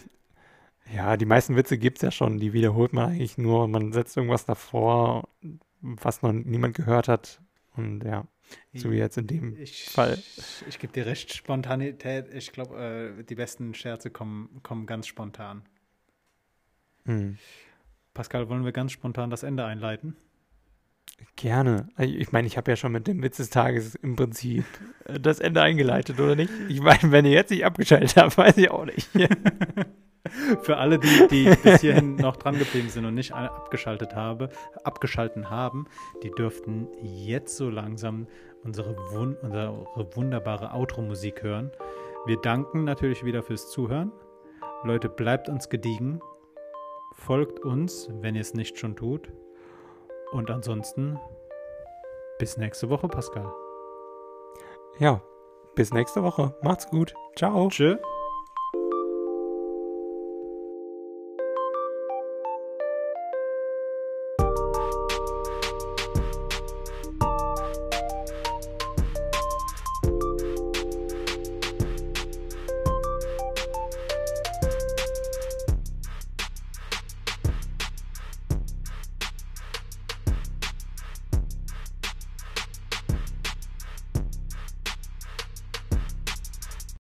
Ja, die meisten Witze gibt's ja schon. Die wiederholt man eigentlich nur. Man setzt irgendwas davor, was noch niemand gehört hat. Und ja, so wie jetzt in dem Ich, Fall. ich, ich gebe dir recht, Spontanität. Ich glaube, äh, die besten Scherze kommen, kommen ganz spontan. Hm. Pascal, wollen wir ganz spontan das Ende einleiten? Gerne. Also Ich meine, ich habe ja schon mit dem Witz des Tages im Prinzip äh, das Ende eingeleitet, oder nicht? Ich meine, wenn ihr jetzt nicht abgeschaltet habt, weiß ich auch nicht. Für alle, die, die bis hierhin noch dran geblieben sind und nicht abgeschaltet habe, abgeschalten haben, die dürften jetzt so langsam unsere, wun unsere wunderbare Outro-Musik hören. Wir danken natürlich wieder fürs Zuhören. Leute, bleibt uns gediegen. Folgt uns, wenn ihr es nicht schon tut. Und ansonsten bis nächste Woche, Pascal. Ja, bis nächste Woche. Macht's gut. Ciao. Tschö.